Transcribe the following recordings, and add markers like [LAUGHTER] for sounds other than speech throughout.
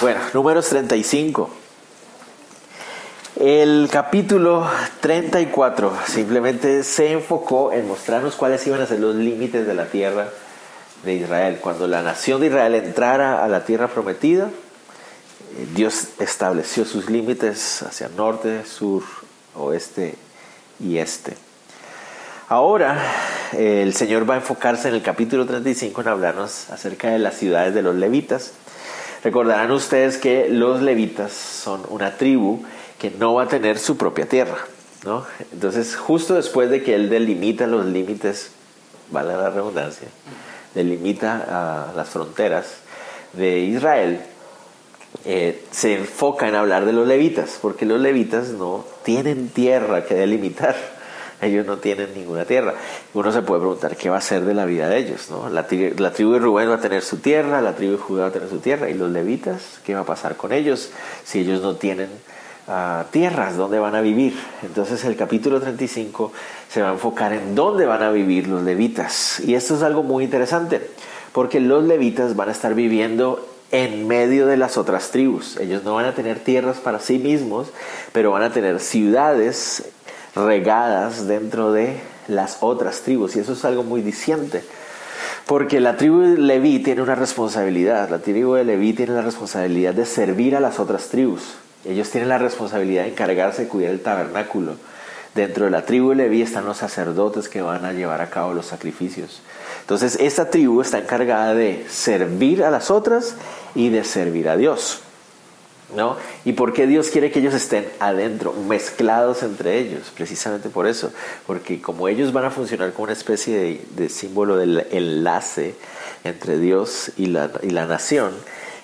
Bueno, números 35. El capítulo 34 simplemente se enfocó en mostrarnos cuáles iban a ser los límites de la tierra de Israel. Cuando la nación de Israel entrara a la tierra prometida, eh, Dios estableció sus límites hacia norte, sur, oeste y este. Ahora el Señor va a enfocarse en el capítulo 35 en hablarnos acerca de las ciudades de los levitas. Recordarán ustedes que los levitas son una tribu que no va a tener su propia tierra. ¿no? Entonces, justo después de que Él delimita los límites, vale la redundancia, delimita las fronteras de Israel, eh, se enfoca en hablar de los levitas, porque los levitas no tienen tierra que delimitar. [LAUGHS] Ellos no tienen ninguna tierra. Uno se puede preguntar qué va a ser de la vida de ellos. ¿no? La, la tribu de Rubén va a tener su tierra, la tribu de Judá va a tener su tierra. ¿Y los levitas? ¿Qué va a pasar con ellos si ellos no tienen tierras donde van a vivir. Entonces el capítulo 35 se va a enfocar en dónde van a vivir los levitas. Y esto es algo muy interesante, porque los levitas van a estar viviendo en medio de las otras tribus. Ellos no van a tener tierras para sí mismos, pero van a tener ciudades regadas dentro de las otras tribus. Y eso es algo muy diciente. Porque la tribu de Leví tiene una responsabilidad. La tribu de Leví tiene la responsabilidad de servir a las otras tribus. Ellos tienen la responsabilidad de encargarse de cuidar el tabernáculo. Dentro de la tribu de Leví están los sacerdotes que van a llevar a cabo los sacrificios. Entonces, esta tribu está encargada de servir a las otras y de servir a Dios. ¿No? ¿Y por qué Dios quiere que ellos estén adentro, mezclados entre ellos? Precisamente por eso, porque como ellos van a funcionar como una especie de, de símbolo del enlace entre Dios y la, y la nación,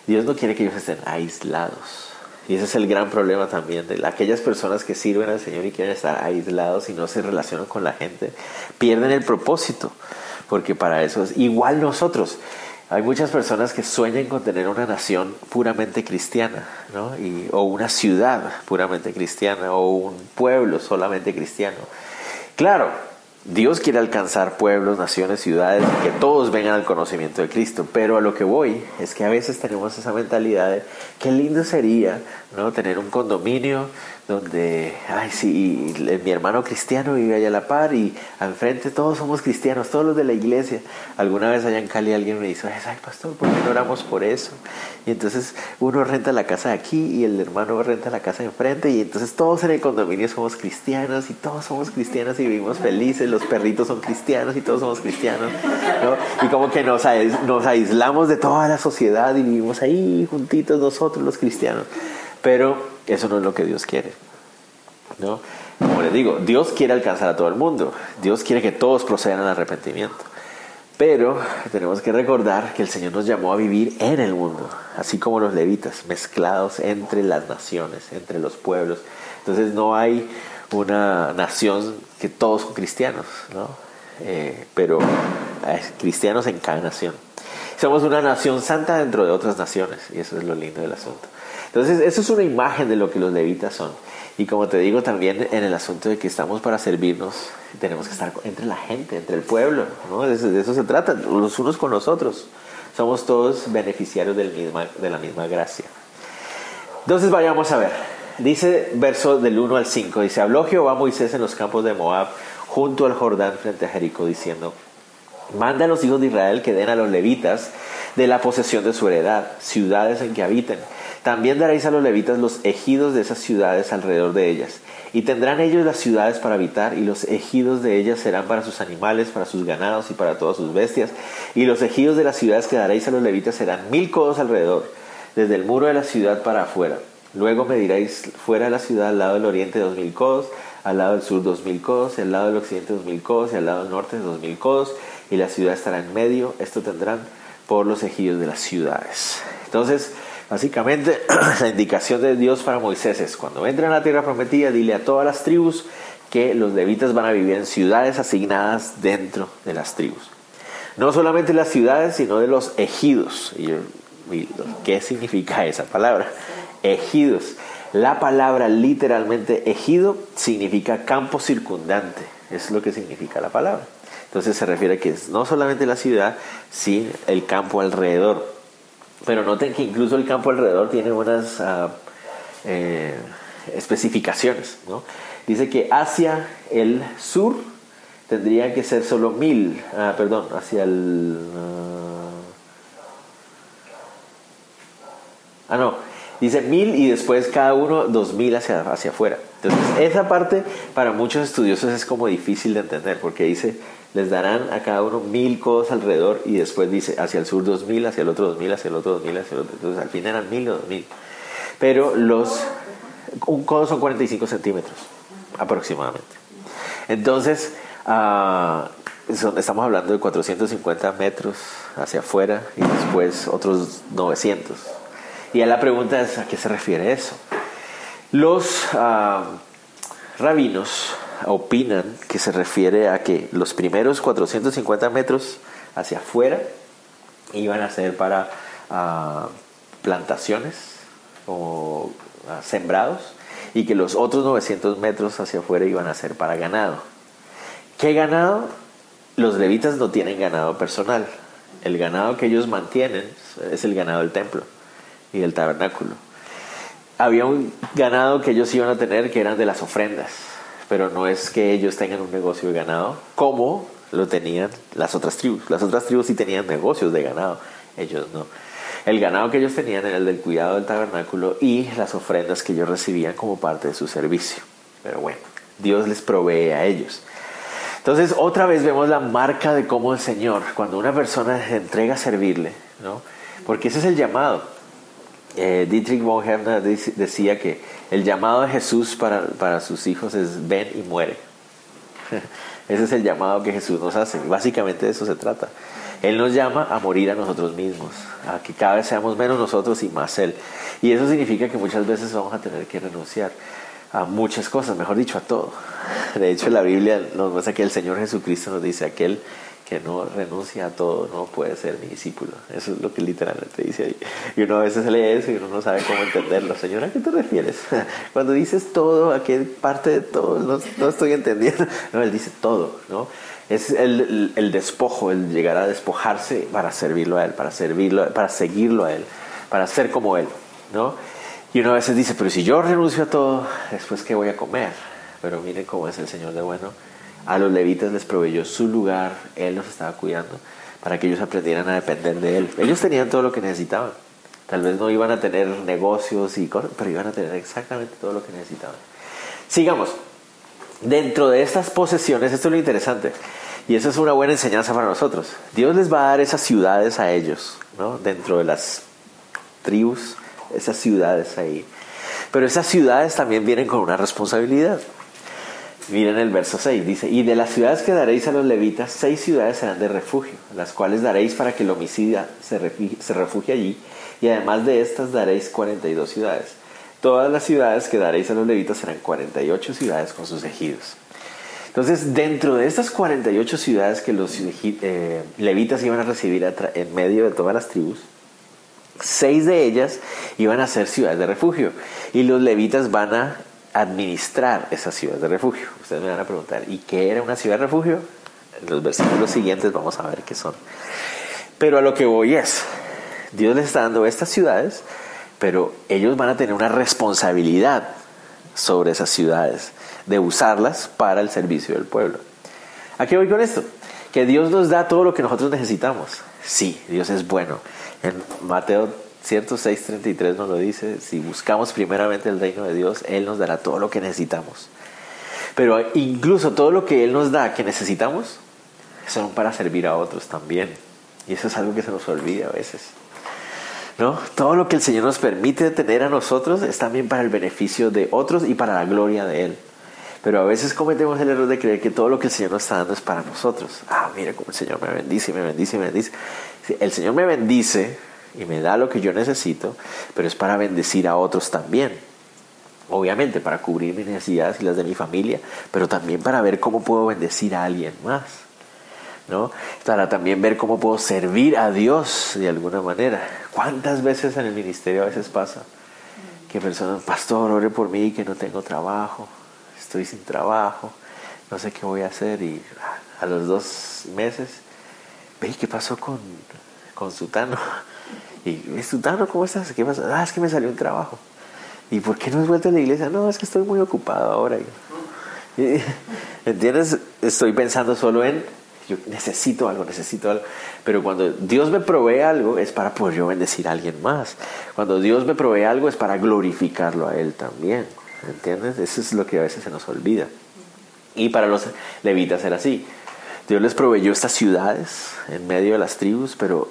Dios no quiere que ellos estén aislados. Y ese es el gran problema también de aquellas personas que sirven al Señor y quieren estar aislados y no se relacionan con la gente, pierden el propósito, porque para eso es igual nosotros. Hay muchas personas que sueñan con tener una nación puramente cristiana, ¿no? o una ciudad puramente cristiana, o un pueblo solamente cristiano. Claro, Dios quiere alcanzar pueblos, naciones, ciudades, que todos vengan al conocimiento de Cristo. Pero a lo que voy es que a veces tenemos esa mentalidad de qué lindo sería ¿no? tener un condominio donde, ay, sí, mi hermano cristiano vive allá a la par y al frente todos somos cristianos, todos los de la iglesia. Alguna vez allá en Cali alguien me dice, ay, pastor, ¿por qué no oramos por eso? Y entonces uno renta la casa de aquí y el hermano renta la casa de enfrente y entonces todos en el condominio somos cristianos y todos somos cristianos y vivimos felices, los perritos son cristianos y todos somos cristianos, ¿no? Y como que nos, nos aislamos de toda la sociedad y vivimos ahí juntitos nosotros los cristianos. Pero eso no es lo que Dios quiere. ¿no? Como les digo, Dios quiere alcanzar a todo el mundo. Dios quiere que todos procedan al arrepentimiento. Pero tenemos que recordar que el Señor nos llamó a vivir en el mundo, así como los levitas, mezclados entre las naciones, entre los pueblos. Entonces no hay una nación que todos son cristianos, ¿no? Eh, pero hay cristianos en cada nación. Somos una nación santa dentro de otras naciones, y eso es lo lindo del asunto. Entonces, eso es una imagen de lo que los levitas son. Y como te digo también en el asunto de que estamos para servirnos, tenemos que estar entre la gente, entre el pueblo, ¿no? de, eso se trata, los unos con los otros. Somos todos beneficiarios de la misma gracia. Entonces vayamos a ver. Dice verso del 1 al 5, dice, habló Jehová a Moisés en los campos de Moab, junto al Jordán frente a Jericó, diciendo, manda a los hijos de Israel que den a los levitas de la posesión de su heredad, ciudades en que habiten también daréis a los levitas los ejidos de esas ciudades alrededor de ellas. Y tendrán ellos las ciudades para habitar, y los ejidos de ellas serán para sus animales, para sus ganados y para todas sus bestias. Y los ejidos de las ciudades que daréis a los levitas serán mil codos alrededor, desde el muro de la ciudad para afuera. Luego mediréis fuera de la ciudad al lado del oriente dos mil codos, al lado del sur dos mil codos, al lado del occidente dos mil codos, y al lado del norte dos mil codos, y la ciudad estará en medio. Esto tendrán por los ejidos de las ciudades. Entonces, Básicamente, [CLEARS THROAT] la indicación de Dios para Moisés es, cuando entren a la tierra prometida, dile a todas las tribus que los levitas van a vivir en ciudades asignadas dentro de las tribus. No solamente las ciudades, sino de los ejidos. ¿Qué significa esa palabra? Ejidos. La palabra literalmente ejido significa campo circundante. Es lo que significa la palabra. Entonces se refiere a que no solamente la ciudad, sino el campo alrededor. Pero noten que incluso el campo alrededor tiene unas ah, eh, especificaciones. ¿no? Dice que hacia el sur tendría que ser solo mil, ah, perdón, hacia el... ah, no, dice mil y después cada uno dos mil hacia, hacia afuera. Entonces, esa parte para muchos estudiosos es como difícil de entender, porque dice les darán a cada uno mil codos alrededor y después dice hacia el sur dos mil, hacia el otro dos mil, hacia el otro dos mil, hacia el otro. Entonces al fin eran mil o dos mil. Pero los, un codo son 45 centímetros aproximadamente. Entonces, uh, estamos hablando de 450 metros hacia afuera y después otros 900. Y la pregunta es, ¿a qué se refiere eso? Los uh, rabinos opinan que se refiere a que los primeros 450 metros hacia afuera iban a ser para ah, plantaciones o ah, sembrados y que los otros 900 metros hacia afuera iban a ser para ganado. ¿Qué ganado? Los levitas no tienen ganado personal. El ganado que ellos mantienen es el ganado del templo y del tabernáculo. Había un ganado que ellos iban a tener que eran de las ofrendas pero no es que ellos tengan un negocio de ganado como lo tenían las otras tribus. Las otras tribus sí tenían negocios de ganado, ellos no. El ganado que ellos tenían era el del cuidado del tabernáculo y las ofrendas que ellos recibían como parte de su servicio. Pero bueno, Dios les provee a ellos. Entonces, otra vez vemos la marca de cómo el Señor, cuando una persona se entrega a servirle, ¿no? Porque ese es el llamado. Eh, Dietrich Bonhoeffer decía que el llamado de Jesús para, para sus hijos es ven y muere. [LAUGHS] Ese es el llamado que Jesús nos hace. Básicamente de eso se trata. Él nos llama a morir a nosotros mismos, a que cada vez seamos menos nosotros y más Él. Y eso significa que muchas veces vamos a tener que renunciar a muchas cosas, mejor dicho, a todo. [LAUGHS] De hecho, la Biblia nos muestra que el Señor Jesucristo nos dice, aquel que no renuncia a todo no puede ser mi discípulo. Eso es lo que literalmente dice ahí. Y uno a veces lee eso y uno no sabe cómo entenderlo. Señor, ¿a qué te refieres? [LAUGHS] Cuando dices todo, ¿a qué parte de todo? No, estoy entendiendo. [LAUGHS] No, él dice todo, ¿no? Es el, el, despojo, el llegar a despojarse para servirlo a él, para servirlo, para seguirlo a él, para ser como él, ¿no? Y uno a veces dice, pero si yo renuncio a todo, después qué voy a comer. Pero miren cómo es el Señor de bueno a los levitas les proveyó su lugar, Él los estaba cuidando para que ellos aprendieran a depender de Él. Ellos tenían todo lo que necesitaban. Tal vez no iban a tener negocios y pero iban a tener exactamente todo lo que necesitaban. Sigamos. Dentro de estas posesiones, esto es lo interesante, y eso es una buena enseñanza para nosotros. Dios les va a dar esas ciudades a ellos, ¿no? Dentro de las tribus, esas ciudades ahí. Pero esas ciudades también vienen con una responsabilidad. Miren el verso 6, dice, y de las ciudades que daréis a los levitas, seis ciudades serán de refugio, las cuales daréis para que el homicida se refugie, allí, y además de estas daréis 42 ciudades. Todas las ciudades que daréis a los levitas serán 48 ciudades con sus ejidos. Entonces, dentro de estas 48 ciudades que los eh, levitas iban a recibir en medio de todas las tribus, seis de ellas iban a ser ciudades de refugio. Y los levitas van a administrar esas ciudades de refugio. Ustedes me van a preguntar, ¿y qué era una ciudad de refugio? En los versículos siguientes vamos a ver qué son. Pero a lo que voy es, Dios les está dando estas ciudades, pero ellos van a tener una responsabilidad sobre esas ciudades, de usarlas para el servicio del pueblo. ¿A qué voy con esto? Que Dios nos da todo lo que nosotros necesitamos. Sí, Dios es bueno. En Mateo Cierto 6.33 nos lo dice, si buscamos primeramente el reino de Dios, Él nos dará todo lo que necesitamos. Pero incluso todo lo que Él nos da que necesitamos, son para servir a otros también. Y eso es algo que se nos olvida a veces. ¿No? Todo lo que el Señor nos permite tener a nosotros es también para el beneficio de otros y para la gloria de Él. Pero a veces cometemos el error de creer que todo lo que el Señor nos está dando es para nosotros. Ah, mire cómo el Señor me bendice, me bendice, me bendice. El Señor me bendice y me da lo que yo necesito, pero es para bendecir a otros también. Obviamente para cubrir mis necesidades y las de mi familia, pero también para ver cómo puedo bendecir a alguien más. ¿no? Para también ver cómo puedo servir a Dios de alguna manera. ¿Cuántas veces en el ministerio a veces pasa que personas, pastor, ore por mí que no tengo trabajo, estoy sin trabajo, no sé qué voy a hacer y a los dos meses, ve qué pasó con, con Sutano Y, Sutano, ¿cómo estás? ¿Qué pasa? Ah, es que me salió un trabajo. ¿Y por qué no has vuelto a la iglesia? No, es que estoy muy ocupado ahora. ¿Entiendes? Estoy pensando solo en, yo necesito algo, necesito algo. Pero cuando Dios me provee algo es para poder yo bendecir a alguien más. Cuando Dios me provee algo es para glorificarlo a Él también. ¿Entiendes? Eso es lo que a veces se nos olvida. Y para los levitas era así. Dios les proveyó estas ciudades en medio de las tribus, pero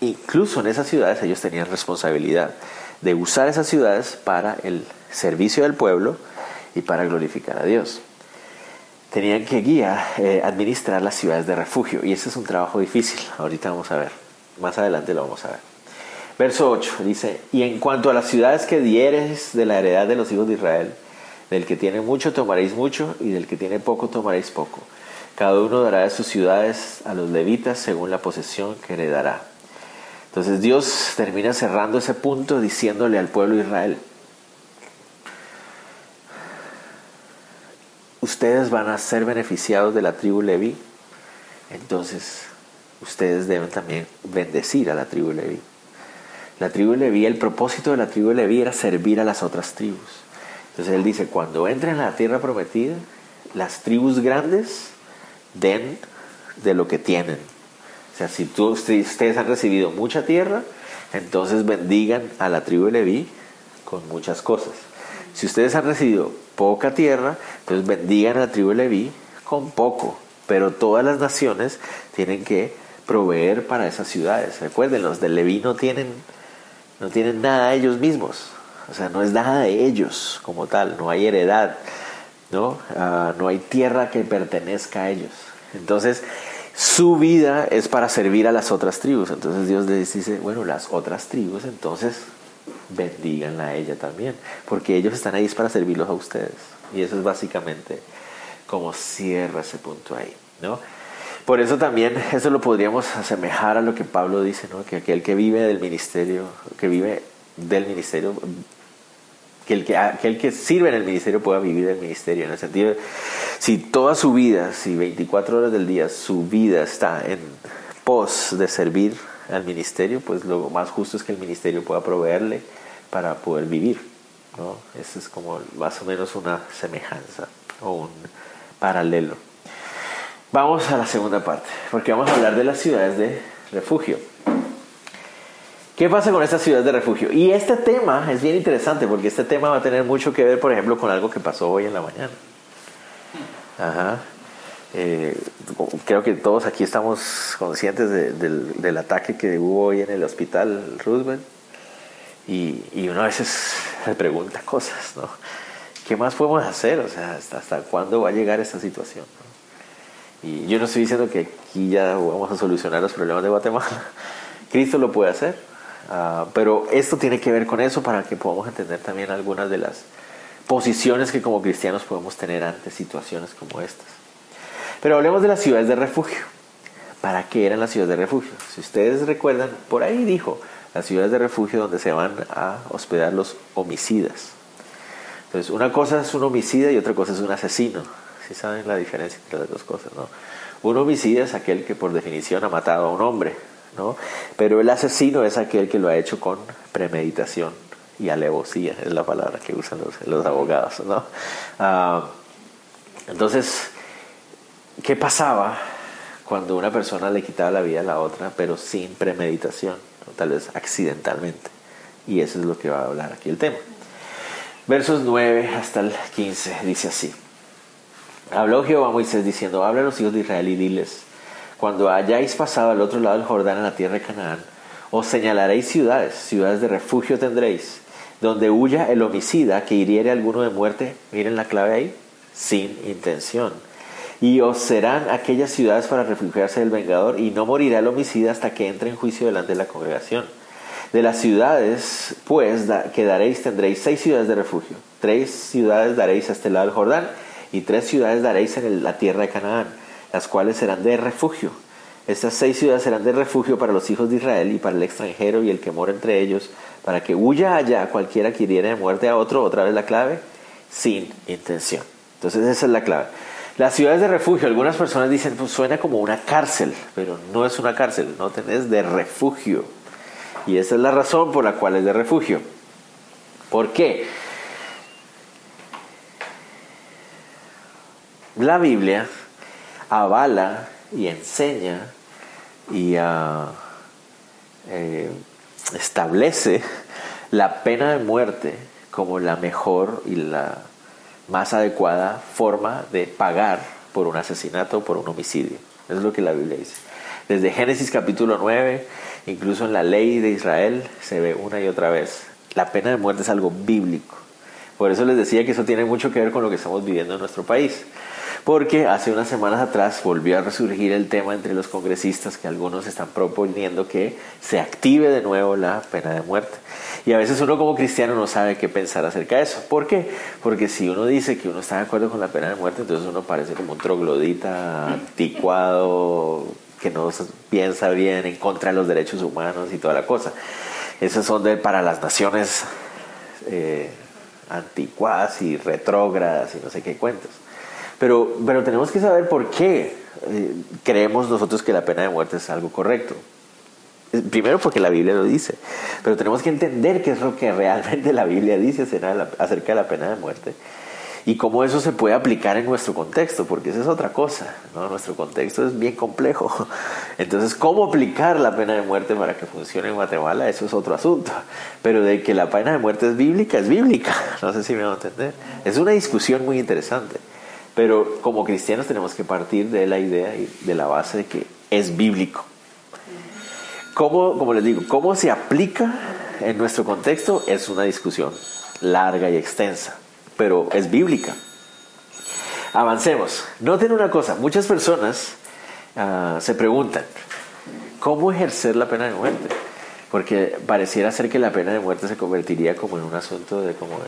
incluso en esas ciudades ellos tenían responsabilidad de usar esas ciudades para el servicio del pueblo y para glorificar a Dios. Tenían que guiar, eh, administrar las ciudades de refugio y ese es un trabajo difícil. Ahorita vamos a ver, más adelante lo vamos a ver. Verso 8 dice, y en cuanto a las ciudades que dieres de la heredad de los hijos de Israel, del que tiene mucho tomaréis mucho y del que tiene poco tomaréis poco. Cada uno dará de sus ciudades a los levitas según la posesión que heredará. Entonces Dios termina cerrando ese punto diciéndole al pueblo de Israel, ustedes van a ser beneficiados de la tribu Leví, entonces ustedes deben también bendecir a la tribu Leví. La tribu Leví, el propósito de la tribu Leví era servir a las otras tribus. Entonces él dice, cuando entren a la tierra prometida, las tribus grandes den de lo que tienen. O sea, si tú, ustedes han recibido mucha tierra, entonces bendigan a la tribu de Leví con muchas cosas. Si ustedes han recibido poca tierra, entonces bendigan a la tribu de Leví con poco. Pero todas las naciones tienen que proveer para esas ciudades. Recuerden, los de Leví no tienen, no tienen nada ellos mismos. O sea, no es nada de ellos como tal, no hay heredad, ¿no? Ah, no hay tierra que pertenezca a ellos. Entonces, su vida es para servir a las otras tribus. Entonces Dios les dice, bueno, las otras tribus, entonces bendiganla a ella también, porque ellos están ahí para servirlos a ustedes. Y eso es básicamente como cierra ese punto ahí, ¿no? Por eso también eso lo podríamos asemejar a lo que Pablo dice, ¿no? Que aquel que vive del ministerio, que vive del ministerio, que el que, aquel que sirve en el ministerio pueda vivir del ministerio, en el sentido, de, si toda su vida, si 24 horas del día, su vida está en pos de servir al ministerio, pues lo más justo es que el ministerio pueda proveerle para poder vivir. ¿no? Eso es como más o menos una semejanza o un paralelo. Vamos a la segunda parte, porque vamos a hablar de las ciudades de refugio. ¿Qué pasa con estas ciudades de refugio? Y este tema es bien interesante porque este tema va a tener mucho que ver, por ejemplo, con algo que pasó hoy en la mañana. Ajá. Eh, creo que todos aquí estamos conscientes del, ataque que hubo hoy en el hospital Roosevelt. Y, y uno a veces se pregunta cosas, ¿no? ¿Qué más podemos hacer? O sea, ¿hasta, hasta cuándo va a llegar esta situación? Y yo no estoy diciendo que aquí ya vamos a solucionar los problemas de Guatemala. [LAUGHS] Cristo lo puede hacer, Ah, pero esto tiene que ver con eso para que podamos entender también algunas de las posiciones que como cristianos podemos tener ante situaciones como estas. Pero hablemos de las ciudades de refugio. ¿Para qué eran las ciudades de refugio? Si ustedes recuerdan, por ahí dijo, las ciudades de refugio donde se van a hospedar los homicidas. Entonces, una cosa es un homicida y otra cosa es un asesino. Si saben la diferencia entre las dos cosas, ¿no? Un homicida es aquel que por definición ha matado a un hombre, pero el asesino es aquel que lo ha hecho con premeditación y alevosía, es la palabra que usan los, abogados, ¿no? Ah, entonces, ¿qué pasaba cuando una persona le quitaba la vida a la otra, pero sin premeditación, tal vez accidentalmente? Y eso es lo que va a hablar aquí el tema. Versos 9 hasta el 15 dice así. Habló Jehová a Moisés diciendo, habla a los hijos de Israel y diles, cuando hayáis pasado al otro lado del Jordán en la tierra de Canaán, os señalaréis ciudades, ciudades de refugio tendréis, donde huya el homicida que hiriere alguno de muerte, miren la clave ahí, sin intención. Y os serán aquellas ciudades para refugiarse del vengador, y no morirá el homicida hasta que entre en juicio delante de la congregación. De las ciudades, pues, que daréis, tendréis seis ciudades de refugio. Tres ciudades daréis a este lado del Jordán, y tres ciudades daréis en la tierra de Canaán las cuales serán de refugio. Estas seis ciudades serán de refugio para los hijos de Israel y para el extranjero y el que mora entre ellos, para que huya allá cualquiera que hiriera de muerte a otro, otra vez la clave, sin intención. Entonces esa es la clave. Las ciudades de refugio, algunas personas dicen, pues suena como una cárcel, pero no es una cárcel, no tenés de refugio. Y esa es la razón por la cual es de refugio. ¿Por qué? La Biblia avala y enseña y ah, eh, establece la pena de muerte como la mejor y la más adecuada forma de pagar por un asesinato o por un homicidio. es lo que la Biblia dice. Desde Génesis capítulo 9, incluso en la ley de Israel, se ve una y otra vez. La pena de muerte es algo bíblico. Por eso les decía que eso tiene mucho que ver con lo que estamos viviendo en nuestro país porque hace unas semanas atrás volvió a resurgir el tema entre los congresistas que algunos están proponiendo que se active de nuevo la pena de muerte. Y a veces uno como cristiano no sabe qué pensar acerca de eso. ¿Por qué? Porque si uno dice que uno está de acuerdo con la pena de muerte, entonces uno parece como un troglodita anticuado que no piensa bien en contra de los derechos humanos y toda la cosa. Esos son de, para las naciones eh, anticuadas y retrógradas y no sé qué cuentos. Pero, pero tenemos que saber por qué eh, creemos nosotros que la pena de muerte es algo correcto. Primero porque la Biblia lo dice, pero tenemos que entender qué es lo que realmente la Biblia dice acerca de la pena de muerte y cómo eso se puede aplicar en nuestro contexto, porque esa es otra cosa, nuestro contexto es bien complejo. [LAUGHS] Entonces, cómo aplicar la pena de muerte para que funcione en Guatemala, eso es otro asunto. Pero de que la pena de muerte es bíblica, es bíblica. [LAUGHS] No sé si me van a entender. Es una discusión muy interesante. Pero como cristianos tenemos que partir de la idea y de la base de que es bíblico. ¿Cómo, como les digo, cómo se aplica en nuestro contexto? Es una discusión larga y extensa, pero es bíblica. Avancemos. Noten una cosa, muchas personas ah, se preguntan, ¿cómo ejercer la pena de muerte? Porque pareciera ser que la pena de muerte se convertiría como en un asunto de como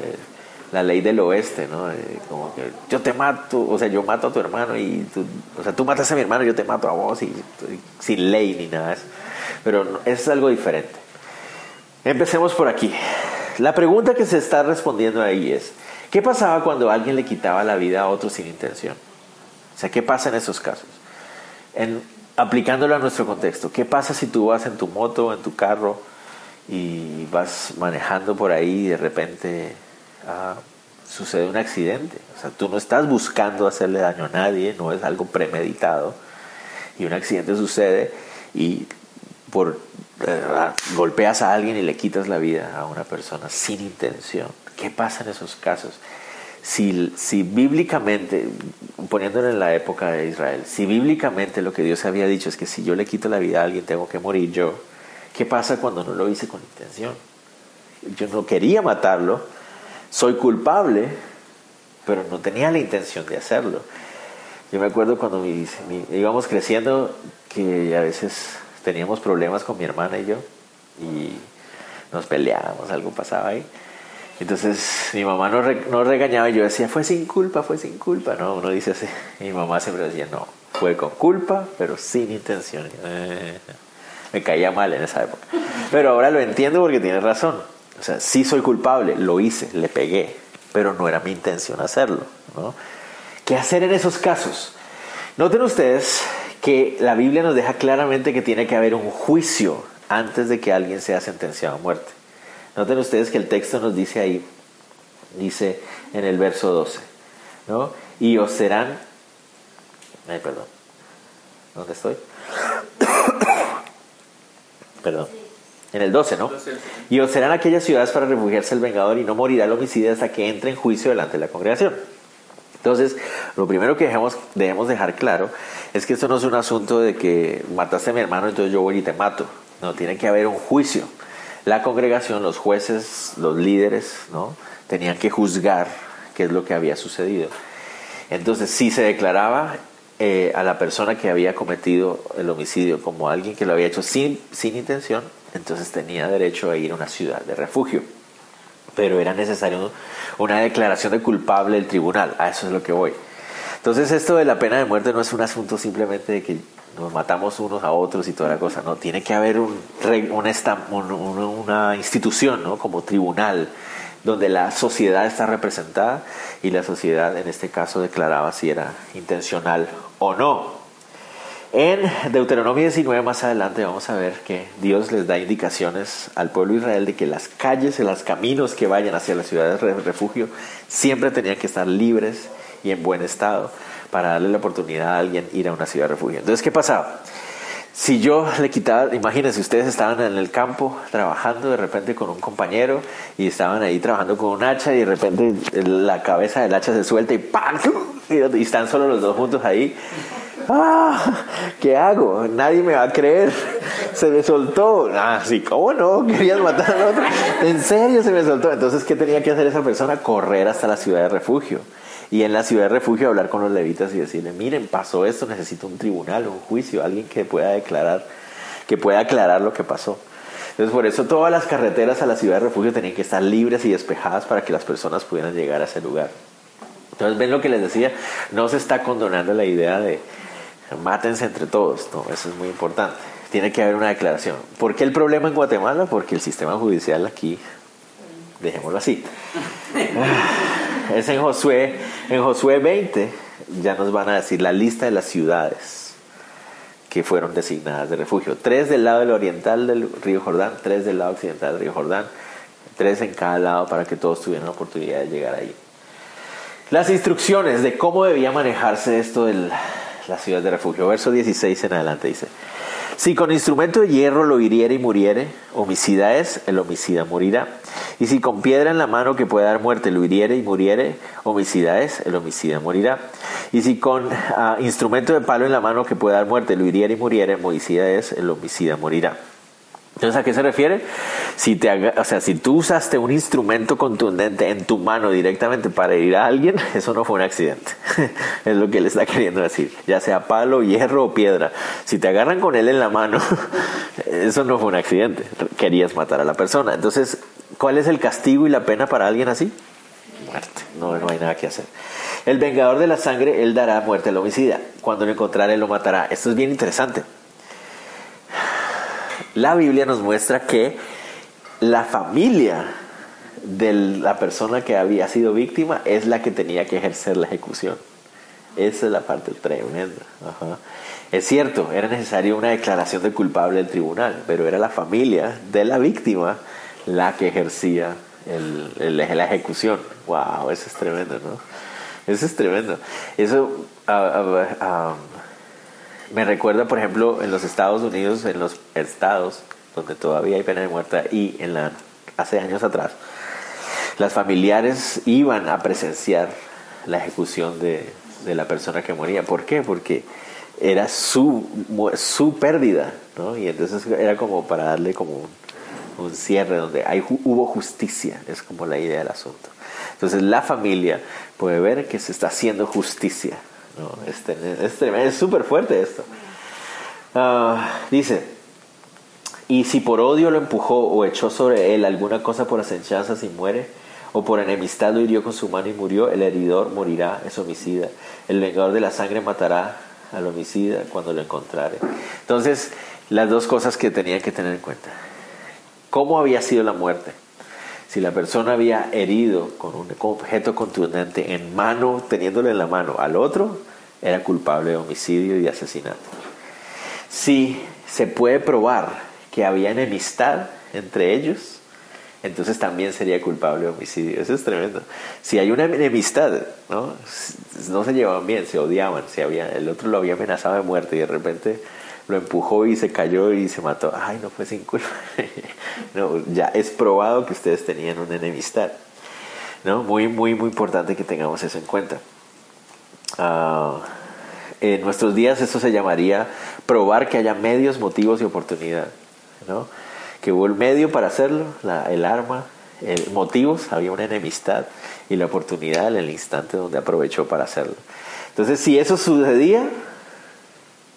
la ley del oeste, ¿no? como que yo te mato, o sea, yo mato a tu hermano y tú, o sea, tú matas a mi hermano, yo te mato a vos y, sin ley ni nada. Pero es algo diferente. Empecemos por aquí. La pregunta que se está respondiendo ahí es, ¿qué pasaba cuando alguien le quitaba la vida a otro sin intención? O sea, ¿qué pasa en esos casos? En, aplicándolo a nuestro contexto, ¿qué pasa si tú vas en tu moto, en tu carro y vas manejando por ahí y de repente Sucede un accidente. O sea, tú no estás buscando hacerle daño a nadie, no es algo premeditado. Y un accidente sucede y por eh, golpeas a alguien y le quitas la vida a una persona sin intención. ¿Qué pasa en esos casos? Si, si bíblicamente, poniéndolo en la época de Israel, si bíblicamente lo que Dios había dicho es que si yo le quito la vida a alguien tengo que morir yo, ¿qué pasa cuando no lo hice con intención? Yo no quería matarlo, soy culpable, pero no tenía la intención de hacerlo. Yo me acuerdo cuando íbamos creciendo que a veces teníamos problemas con mi hermana y yo y nos peleábamos, algo pasaba ahí. Entonces mi mamá no regañaba y yo decía, fue sin culpa, fue sin culpa. No, uno dice así. mi mamá siempre decía, no, fue con culpa, pero sin intención. Eh, me caía mal en esa época. Pero ahora lo entiendo porque tiene razón. O sea, sí soy culpable, lo hice, le pegué, pero no era mi intención hacerlo. ¿Qué hacer en esos casos? Noten ustedes que la Biblia nos deja claramente que tiene que haber un juicio antes de que alguien sea sentenciado a muerte. Noten ustedes que el texto nos dice ahí, dice en el verso 12, ¿no? Y os serán, ay, perdón, ¿dónde estoy? [COUGHS] perdón. En el 12, ¿no? Y os serán aquellas ciudades para refugiarse el vengador y no morirá el homicida hasta que entre en juicio delante de la congregación. Entonces, lo primero que debemos, debemos dejar claro es que esto no es un asunto de que mataste a mi hermano, entonces yo voy y te mato. No, tiene que haber un juicio. La congregación, los jueces, los líderes, ¿no? Tenían que juzgar qué es lo que había sucedido. Entonces, si se declaraba eh, a la persona que había cometido el homicidio como alguien que lo había hecho sin, sin intención, entonces tenía derecho a ir a una ciudad de refugio. Pero era necesario una declaración de culpable del tribunal, a eso es lo que voy. Entonces esto de la pena de muerte no es un asunto simplemente de que nos matamos unos a otros y toda la cosa, no, tiene que haber un, una, institución, ¿no? Como tribunal, donde la sociedad está representada y la sociedad en este caso declaraba si era intencional o no. En Deuteronomio 19 más adelante vamos a ver que Dios les da indicaciones al pueblo de Israel de que las calles y los caminos que vayan hacia las ciudades de refugio siempre tenían que estar libres y en buen estado para darle la oportunidad a alguien ir a una ciudad de refugio. Entonces, ¿qué pasaba? Si yo le quitaba, imagínense, ustedes estaban en el campo trabajando de repente con un compañero y estaban ahí trabajando con un hacha y de repente la cabeza del hacha se suelta y ¡pam! Y están solo los dos juntos ahí. ¡Ah! ¿Qué hago? Nadie me va a creer. Se me soltó. Ah, sí, ¿cómo no? Querías matar al otro. En serio se me soltó. Entonces, ¿qué tenía que hacer esa persona? Correr hasta la ciudad de refugio y en la ciudad de refugio hablar con los levitas y decirle, miren, pasó esto, necesito un tribunal, un juicio, alguien que pueda declarar, que pueda aclarar lo que pasó. Entonces por eso todas las carreteras a la ciudad de refugio tenían que estar libres y despejadas para que las personas pudieran llegar a ese lugar. Entonces ven lo que les decía, no se está condonando la idea de mátense entre todos, no, eso es muy importante. Tiene que haber una declaración. ¿Por qué el problema en Guatemala? Porque el sistema judicial aquí, dejémoslo así. [LAUGHS] es en Josué, en Josué 20, ya nos van a decir la lista de las ciudades que fueron designadas de refugio. Tres del lado del oriental del río Jordán, tres del lado occidental del río Jordán, tres en cada lado para que todos tuvieran la oportunidad de llegar ahí. Las instrucciones de cómo debía manejarse esto de la ciudad de refugio. Verso 16 en adelante dice. Si con instrumento de hierro lo hiriere y muriere, homicida es, el homicida morirá. Y si con piedra en la mano que puede dar muerte lo hiriere y muriere, homicida es, el homicida morirá. Y si con ah, instrumento de palo en la mano que puede dar muerte lo hiriere y muriere, homicida es, el homicida morirá. Entonces, ¿a qué se refiere? Si, te, o sea, si tú usaste un instrumento contundente en tu mano directamente para herir a alguien, [LAUGHS] eso no fue un accidente. [LAUGHS] es lo que él está queriendo decir. Ya sea palo, hierro o piedra. Si te agarran con él en la mano, [LAUGHS] eso no fue un accidente. Querías matar a la persona. Entonces, ¿cuál es el castigo y la pena para alguien así? Muerte. No, no hay nada que hacer. El vengador de la sangre, él dará muerte al homicida. Cuando lo encontrare, lo matará. Esto es bien interesante la Biblia nos muestra que la familia de la persona que había sido víctima es la que tenía que ejercer la ejecución. Esa es la parte tremenda. Es cierto, era necesaria una declaración de culpable del tribunal, pero era la familia de la víctima la que ejercía la ejecución. ¡Wow! Eso es tremendo, ¿no? Eso es tremendo. Eso ah, ah, ah, me recuerda, por ejemplo, en los Estados Unidos, en los estados donde todavía hay pena de muerte y en la, hace años atrás, las familiares iban a presenciar la ejecución de, la persona que moría. ¿Por qué? Porque era su, su pérdida, ¿no? Y entonces era como para darle como un, cierre donde hay, hubo justicia, es como la idea del asunto. Entonces la familia puede ver que se está haciendo justicia no, es, súper fuerte esto. Ah, dice, y si por odio lo empujó o echó sobre él alguna cosa por asechanzas y muere, o por enemistad lo hirió con su mano y murió, el heridor morirá, es homicida. El vengador de la sangre matará al homicida cuando lo encontrare. Entonces, las dos cosas que tenían que tener en cuenta. ¿Cómo había sido la muerte? Si la persona había herido con un objeto contundente en mano, teniéndole en la mano al otro, era culpable de homicidio y de asesinato. Si se puede probar que había enemistad entre ellos, entonces también sería culpable de homicidio. Eso es tremendo. Si hay una enemistad, ¿no? No se llevaban bien, se odiaban, si había, el otro lo había amenazado de muerte y de repente lo empujó y se cayó y se mató. Ay, no fue sin culpa. [LAUGHS] no, ya es probado que ustedes tenían una enemistad. ¿no? Muy, muy, muy importante que tengamos eso en cuenta. Ah, en nuestros días esto se llamaría probar que haya medios, motivos y oportunidad. ¿no? Que hubo el medio para hacerlo, el arma, motivos, había una enemistad y la oportunidad en el instante donde aprovechó para hacerlo. Entonces, si eso sucedía,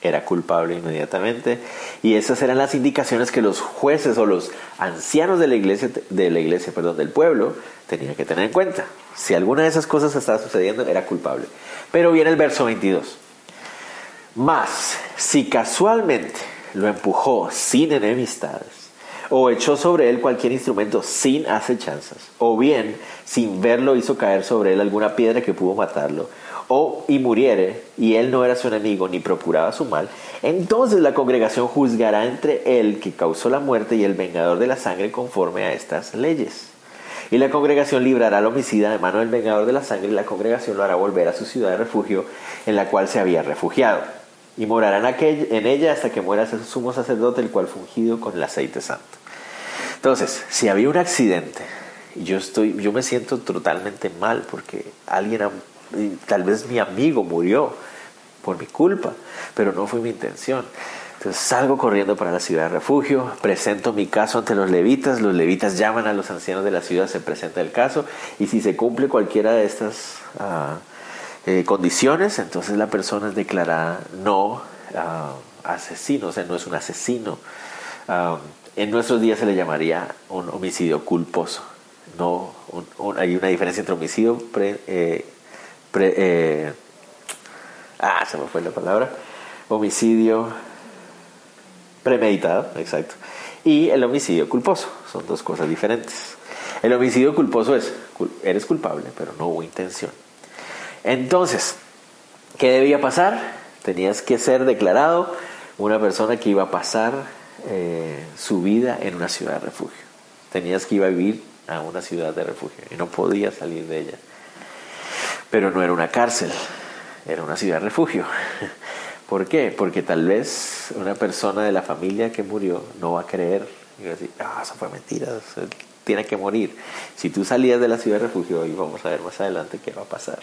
era culpable inmediatamente. Y esas eran las indicaciones que los jueces o los ancianos de la iglesia, de la iglesia, perdón, del pueblo, tenían que tener en cuenta. Si alguna de esas cosas estaba sucediendo, era culpable. Pero viene el verso 22. Más, si casualmente lo empujó sin enemistades, o echó sobre él cualquier instrumento sin acechanzas, o bien sin verlo hizo caer sobre él alguna piedra que pudo matarlo, o y muriere, y él no era su enemigo ni procuraba su mal, Entonces la congregación juzgará entre el que causó la muerte y el vengador de la sangre conforme a estas leyes. Y la congregación librará al homicida de mano del vengador de la sangre y la congregación lo hará volver a su ciudad de refugio en la cual se había refugiado. Y morarán en ella hasta que muera su sumo sacerdote, el cual fungido con el aceite santo. Entonces, si había un accidente, yo, estoy, yo me siento totalmente mal porque alguien, tal vez mi amigo murió por mi culpa, pero no fue mi intención. Entonces salgo corriendo para la ciudad de refugio, presento mi caso ante los levitas, los levitas llaman a los ancianos de la ciudad, se presenta el caso y si se cumple cualquiera de estas eh, condiciones, entonces la persona es declarada no ah, asesino, o sea, no es un asesino. Ah, en nuestros días se le llamaría un homicidio culposo. No, hay una diferencia entre homicidio eh, eh, ah, se me fue la palabra, homicidio Premeditado, exacto. Y el homicidio culposo, son dos cosas diferentes. El homicidio culposo es, eres culpable, pero no hubo intención. Entonces, ¿qué debía pasar? Tenías que ser declarado una persona que iba a pasar eh, su vida en una ciudad de refugio. Tenías que ir a vivir a una ciudad de refugio y no podías salir de ella. Pero no era una cárcel, era una ciudad de refugio. [LAUGHS] ¿Por qué? Porque tal vez una persona de la familia que murió no va a creer y va a decir, ah, eso fue mentira, tiene que morir. Si tú salías de la ciudad de refugio, y vamos a ver más adelante qué va a pasar,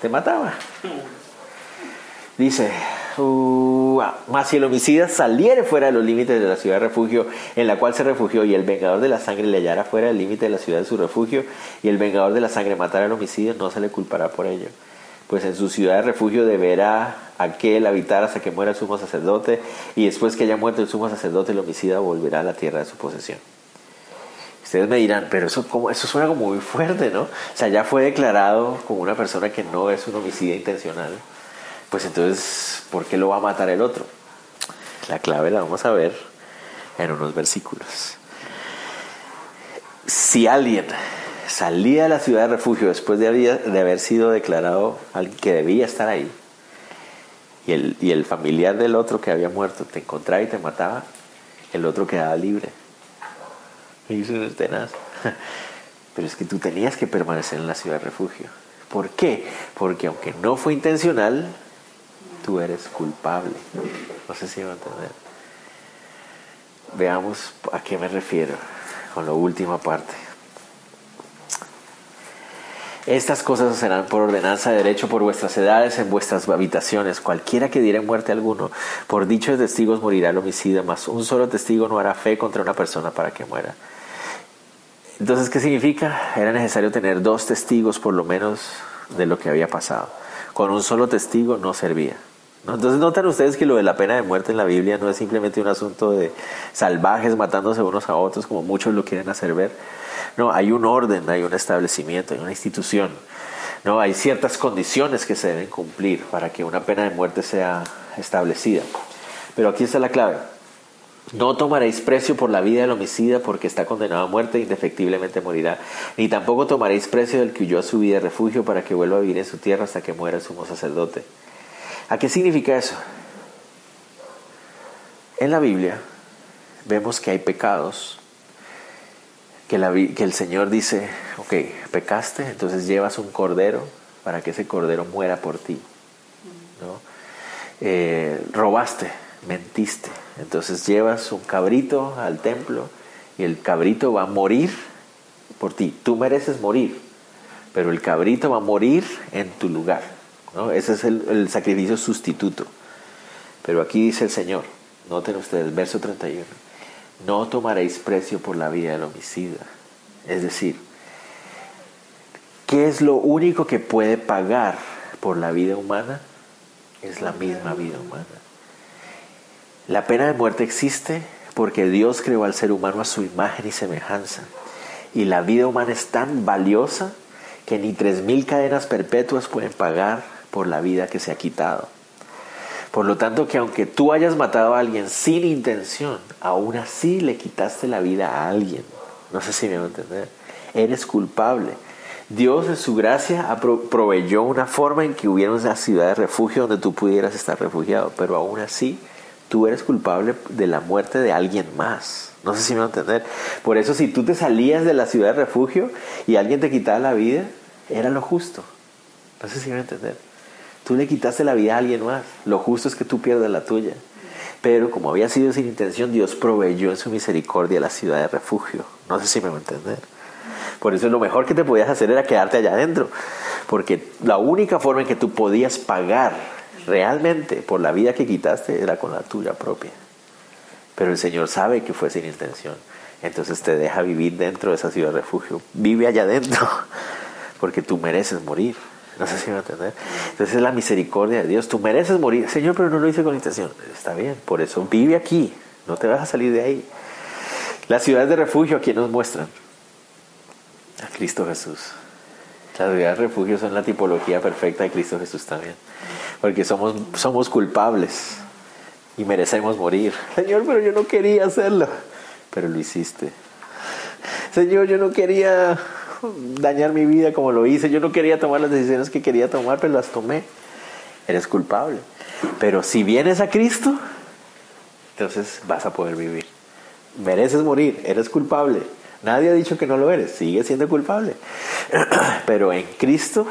te mataba. Dice, uh, más si el homicida saliere fuera de los límites de la ciudad de refugio en la cual se refugió y el vengador de la sangre le hallara fuera del límite de la ciudad de su refugio y el vengador de la sangre matara al homicidio, no se le culpará por ello pues en su ciudad de refugio deberá aquel habitar hasta que muera el sumo sacerdote, y después que haya muerto el sumo sacerdote, el homicida volverá a la tierra de su posesión. Ustedes me dirán, pero eso, como, eso suena como muy fuerte, ¿no? O sea, ya fue declarado como una persona que no es un homicida intencional. Pues entonces, ¿por qué lo va a matar el otro? La clave la vamos a ver en unos versículos. Si alguien salía de la ciudad de refugio después de haber, sido declarado alguien que debía estar ahí, y el, familiar del otro que había muerto te encontraba y te mataba, el otro quedaba libre. Y dice tenaz. [LAUGHS] Pero es que tú tenías que permanecer en la ciudad de refugio. ¿Por qué? Porque aunque no fue intencional, tú eres culpable. No sé si va a entender. Veamos a qué me refiero con la última parte. Estas cosas serán por ordenanza de derecho por vuestras edades en vuestras habitaciones. Cualquiera que diera muerte a alguno, por dicho de testigos morirá el homicida, mas un solo testigo no hará fe contra una persona para que muera. Entonces, ¿qué significa? Era necesario tener dos testigos por lo menos de lo que había pasado. Con un solo testigo no servía. Entonces notan ustedes que lo de la pena de muerte en la Biblia no es simplemente un asunto de salvajes matándose unos a otros como muchos lo quieren hacer ver no, hay un orden, hay un establecimiento, hay una institución. No, hay ciertas condiciones que se deben cumplir para que una pena de muerte sea establecida. Pero aquí está la clave. No tomaréis precio por la vida del homicida porque está condenado a muerte e indefectiblemente morirá. Ni tampoco tomaréis precio del que huyó a su vida de refugio para que vuelva a vivir en su tierra hasta que muera el sumo sacerdote. ¿A qué significa eso? En la Biblia vemos que hay pecados que, el Señor dice, ok, pecaste, entonces llevas un cordero para que ese cordero muera por ti. Eh, robaste, mentiste, entonces llevas un cabrito al templo y el cabrito va a morir por ti. Tú mereces morir, pero el cabrito va a morir en tu lugar. ¿No? Ese es el, el sacrificio sustituto. Pero aquí dice el Señor, noten ustedes, verso 31 no tomaréis precio por la vida del homicida. Es decir, ¿qué es lo único que puede pagar por la vida humana? Es la misma vida humana. La pena de muerte existe porque Dios creó al ser humano a su imagen y semejanza. Y la vida humana es tan valiosa que ni tres mil cadenas perpetuas pueden pagar por la vida que se ha quitado. Por lo tanto, que aunque tú hayas matado a alguien sin intención, aún así le quitaste la vida a alguien. No sé si me va a entender. Eres culpable. Dios en su gracia proveyó una forma en que hubiera una ciudad de refugio donde tú pudieras estar refugiado, pero aún así tú eres culpable de la muerte de alguien más. No sé si me va a entender. Por eso si tú te salías de la ciudad de refugio y alguien te quitaba la vida, era lo justo. No sé si me va a entender. Tú le quitaste la vida a alguien más. Lo justo es que tú pierdas la tuya. Pero como había sido sin intención, Dios proveyó en su misericordia la ciudad de refugio. No sé si me va a entender. Por eso lo mejor que te podías hacer era quedarte allá adentro. Porque la única forma en que tú podías pagar realmente por la vida que quitaste era con la tuya propia. Pero el Señor sabe que fue sin intención. Entonces te deja vivir dentro de esa ciudad de refugio. Vive allá adentro. [LAUGHS] Porque tú mereces morir. [LAUGHS] No sé si me entender. Entonces es la misericordia de Dios. Tú mereces morir. Señor, pero no lo hice con intención. Está bien. Por eso vive aquí. No te vas a salir de ahí. Las ciudades de refugio, ¿a quién nos muestran? A Cristo Jesús. Las ciudades de refugio son la tipología perfecta de Cristo Jesús también. Porque somos, somos culpables y merecemos morir. Señor, pero yo no quería hacerlo. Pero lo hiciste. Señor, yo no quería [LAUGHS] dañar mi vida como lo hice. Yo no quería tomar las decisiones que quería tomar, pero las tomé. Eres culpable. Pero si vienes a Cristo, entonces vas a poder vivir. Mereces morir, eres culpable, Nadie ha dicho que no lo eres, sigue siendo culpable. [CLEARS THROAT] Pero en Cristo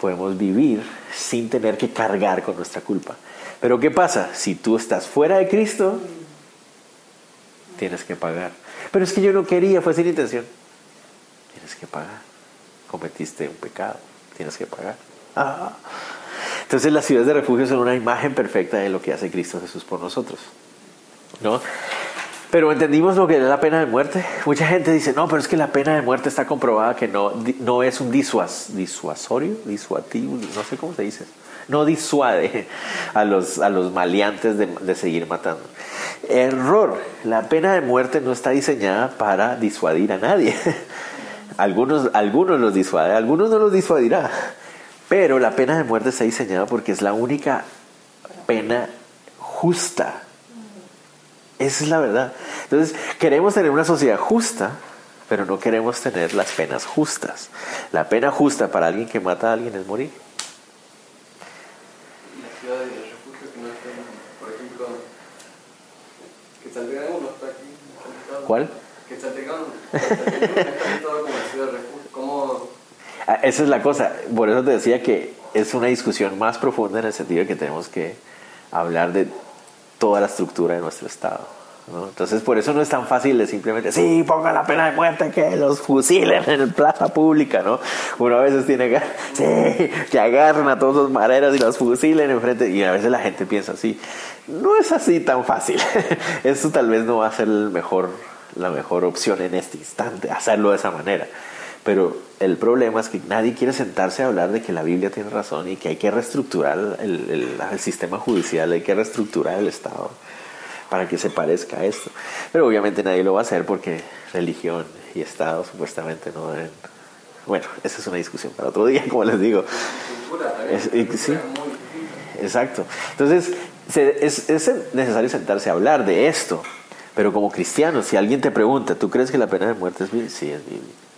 podemos vivir sin tener que cargar con nuestra culpa. Pero ¿qué pasa? Si tú estás fuera de Cristo, tienes que pagar. Pero es que yo no quería, fue sin intención. Tienes que pagar. Cometiste un pecado, tienes que pagar. Ah. Entonces las ciudades de refugio son una imagen perfecta de lo que hace Cristo Jesús por nosotros. ¿No? Pero entendimos lo que es la pena de muerte. Mucha gente dice, no, pero es que la pena de muerte está comprobada que no, no es un disuas, disuasorio, disuativo, no sé cómo se dice. No disuade a los, a los maleantes de, de seguir matando. Error. La pena de muerte no está diseñada para disuadir a nadie. Algunos, algunos los disuade, algunos no los disuadirá. Pero la pena de muerte está diseñada porque es la única pena justa esa es la verdad. Entonces, queremos tener una sociedad justa, pero no queremos tener las penas justas. La pena justa para alguien que mata a alguien es morir. La ciudad de refugio que no está, por ejemplo, que Saltegano no está aquí. ¿Cuál Saltegano no está todo como ciudad de refugio. ¿Cómo? Ah, esa es la cosa. Por eso te decía que es una discusión más profunda en el sentido de que tenemos que hablar de toda la estructura de nuestro Estado. Entonces, por eso no es tan fácil de simplemente, sí, ponga la pena de muerte, que los fusilen en el plaza pública, ¿no? Uno a veces tiene que, [LAUGHS] sí, que agarren a todos los mareros y los fusilen enfrente, y a veces la gente piensa así. No es así tan fácil. [LAUGHS] Eso tal vez no va a ser mejor, la mejor opción en este instante, hacerlo de esa manera. Pero el problema es que nadie quiere sentarse a hablar de que la Biblia tiene razón y que hay que reestructurar el, el, sistema judicial, hay que reestructurar el Estado para que se parezca a esto. Pero obviamente nadie lo va a hacer porque religión y Estado supuestamente no deben... Bueno, esa es una discusión para otro día, como les digo. sí, exacto. Entonces, es, es necesario sentarse a hablar de esto. Pero como cristiano, si alguien te pregunta, ¿tú crees que la pena de muerte es bíblica? Sí, es bíblica.